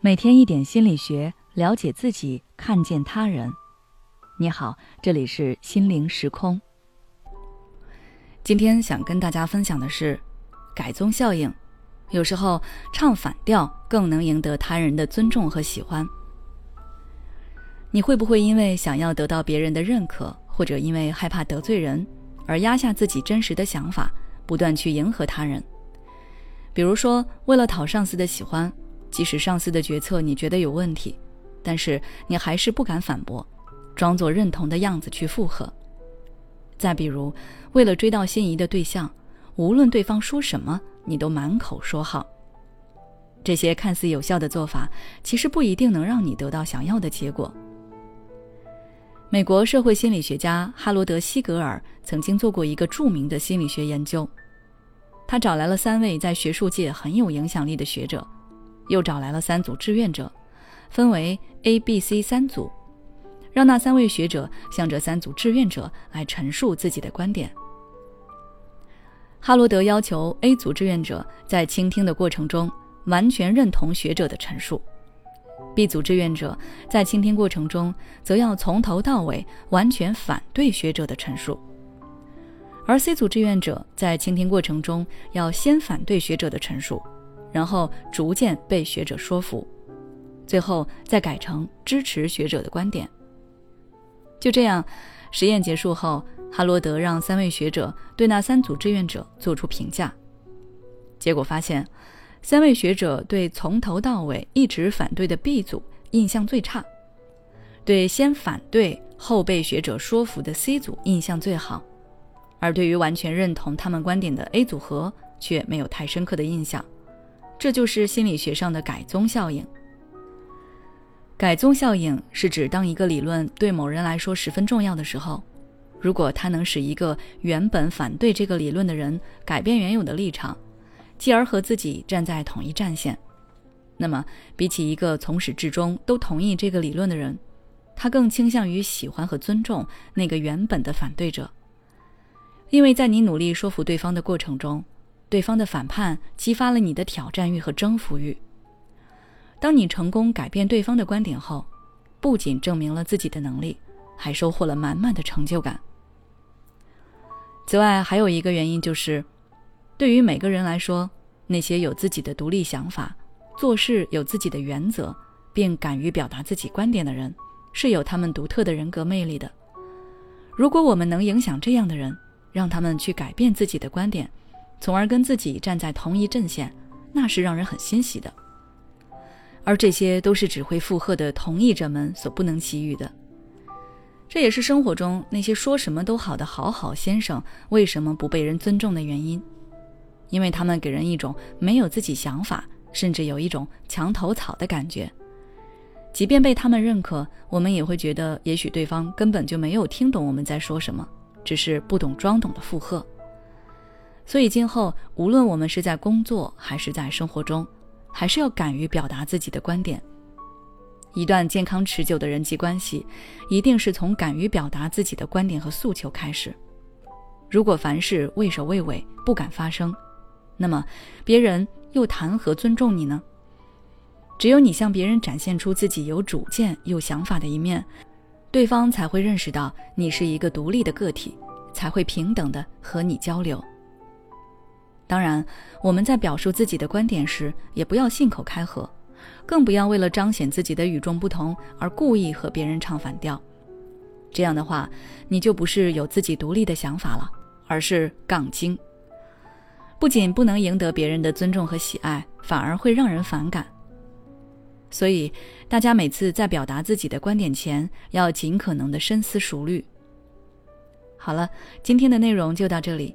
每天一点心理学，了解自己，看见他人。你好，这里是心灵时空。今天想跟大家分享的是改宗效应。有时候唱反调更能赢得他人的尊重和喜欢。你会不会因为想要得到别人的认可，或者因为害怕得罪人，而压下自己真实的想法，不断去迎合他人？比如说，为了讨上司的喜欢。即使上司的决策你觉得有问题，但是你还是不敢反驳，装作认同的样子去附和。再比如，为了追到心仪的对象，无论对方说什么，你都满口说好。这些看似有效的做法，其实不一定能让你得到想要的结果。美国社会心理学家哈罗德·西格尔曾经做过一个著名的心理学研究，他找来了三位在学术界很有影响力的学者。又找来了三组志愿者，分为 A、B、C 三组，让那三位学者向这三组志愿者来陈述自己的观点。哈罗德要求 A 组志愿者在倾听的过程中完全认同学者的陈述，B 组志愿者在倾听过程中则要从头到尾完全反对学者的陈述，而 C 组志愿者在倾听过程中要先反对学者的陈述。然后逐渐被学者说服，最后再改成支持学者的观点。就这样，实验结束后，哈罗德让三位学者对那三组志愿者做出评价。结果发现，三位学者对从头到尾一直反对的 B 组印象最差，对先反对后被学者说服的 C 组印象最好，而对于完全认同他们观点的 A 组合却没有太深刻的印象。这就是心理学上的改宗效应。改宗效应是指当一个理论对某人来说十分重要的时候，如果它能使一个原本反对这个理论的人改变原有的立场，继而和自己站在统一战线，那么比起一个从始至终都同意这个理论的人，他更倾向于喜欢和尊重那个原本的反对者，因为在你努力说服对方的过程中。对方的反叛激发了你的挑战欲和征服欲。当你成功改变对方的观点后，不仅证明了自己的能力，还收获了满满的成就感。此外，还有一个原因就是，对于每个人来说，那些有自己的独立想法、做事有自己的原则，并敢于表达自己观点的人，是有他们独特的人格魅力的。如果我们能影响这样的人，让他们去改变自己的观点，从而跟自己站在同一阵线，那是让人很欣喜的。而这些都是只会附和的同意者们所不能给予的。这也是生活中那些说什么都好的好好先生为什么不被人尊重的原因，因为他们给人一种没有自己想法，甚至有一种墙头草的感觉。即便被他们认可，我们也会觉得也许对方根本就没有听懂我们在说什么，只是不懂装懂的附和。所以，今后无论我们是在工作还是在生活中，还是要敢于表达自己的观点。一段健康持久的人际关系，一定是从敢于表达自己的观点和诉求开始。如果凡事畏首畏尾，不敢发声，那么别人又谈何尊重你呢？只有你向别人展现出自己有主见、有想法的一面，对方才会认识到你是一个独立的个体，才会平等的和你交流。当然，我们在表述自己的观点时，也不要信口开河，更不要为了彰显自己的与众不同而故意和别人唱反调。这样的话，你就不是有自己独立的想法了，而是杠精。不仅不能赢得别人的尊重和喜爱，反而会让人反感。所以，大家每次在表达自己的观点前，要尽可能的深思熟虑。好了，今天的内容就到这里。